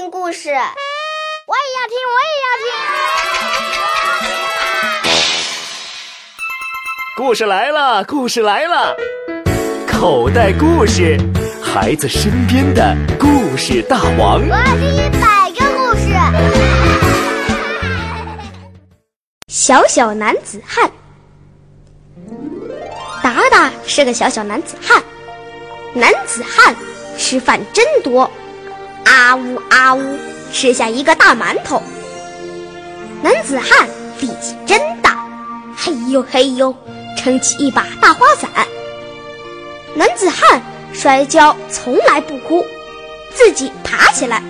听故事，我也要听，我也要听。故事来了，故事来了，口袋故事，孩子身边的故事大王。我要听一百个故事。小小男子汉，达达是个小小男子汉。男子汉吃饭真多，啊呜啊呜，吃下一个大馒头。男子汉力气真大，嘿呦嘿呦，撑起一把大花伞。男子汉摔跤从来不哭，自己爬起来。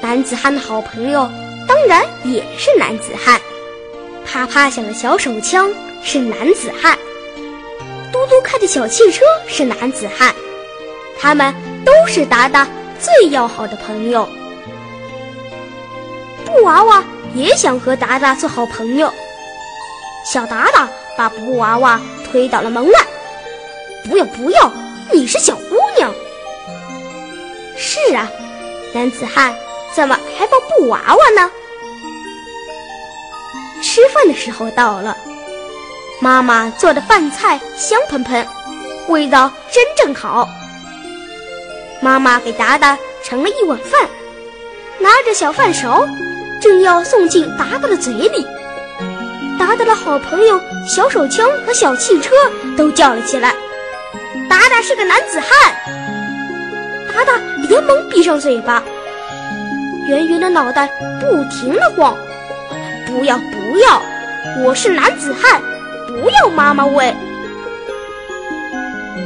男子汉的好朋友当然也是男子汉，啪啪响的小手枪是男子汉。嘟嘟开的小汽车是男子汉，他们都是达达最要好的朋友。布娃娃也想和达达做好朋友，小达达把布娃娃推到了门外。不要不要，你是小姑娘。是啊，男子汉怎么还抱布娃娃呢？吃饭的时候到了。妈妈做的饭菜香喷喷，味道真正好。妈妈给达达盛了一碗饭，拿着小饭勺，正要送进达达的嘴里。达达的好朋友小手枪和小汽车都叫了起来：“达达是个男子汉！”达达连忙闭上嘴巴，圆圆的脑袋不停的晃：“不要不要，我是男子汉！”不要妈妈喂。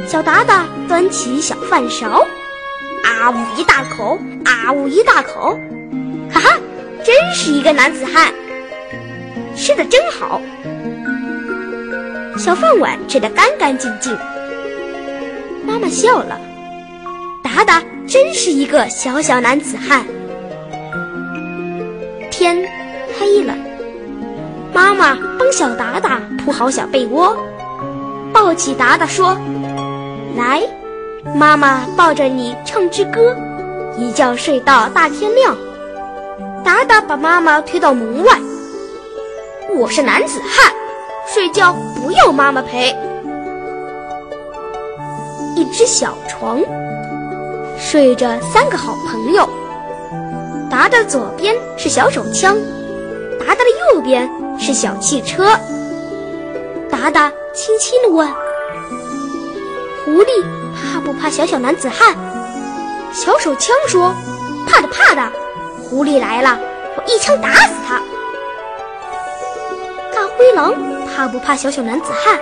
小达达端起小饭勺，啊呜一大口，啊呜一大口，哈哈，真是一个男子汉，吃的真好。小饭碗吃得干干净净。妈妈笑了，达达真是一个小小男子汉。天黑了。妈妈帮小达达铺好小被窝，抱起达达说：“来，妈妈抱着你唱支歌，一觉睡到大天亮。”达达把妈妈推到门外。我是男子汉，睡觉不要妈妈陪。一只小床，睡着三个好朋友。达达左边是小手枪，达达的右边。是小汽车，达达轻轻地问：“狐狸怕不怕小小男子汉？”小手枪说：“怕的怕的，狐狸来了，我一枪打死他。”大灰狼怕不怕小小男子汉？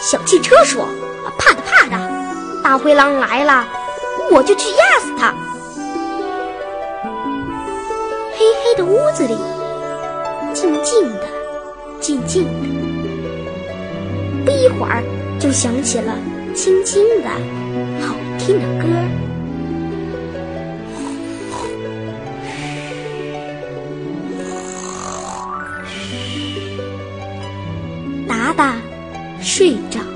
小汽车说：“怕的怕的，大灰狼来了，我就去压死他。”黑黑的屋子里。静静的，静静的，不一会儿就响起了轻轻的、好听的歌。达达睡着。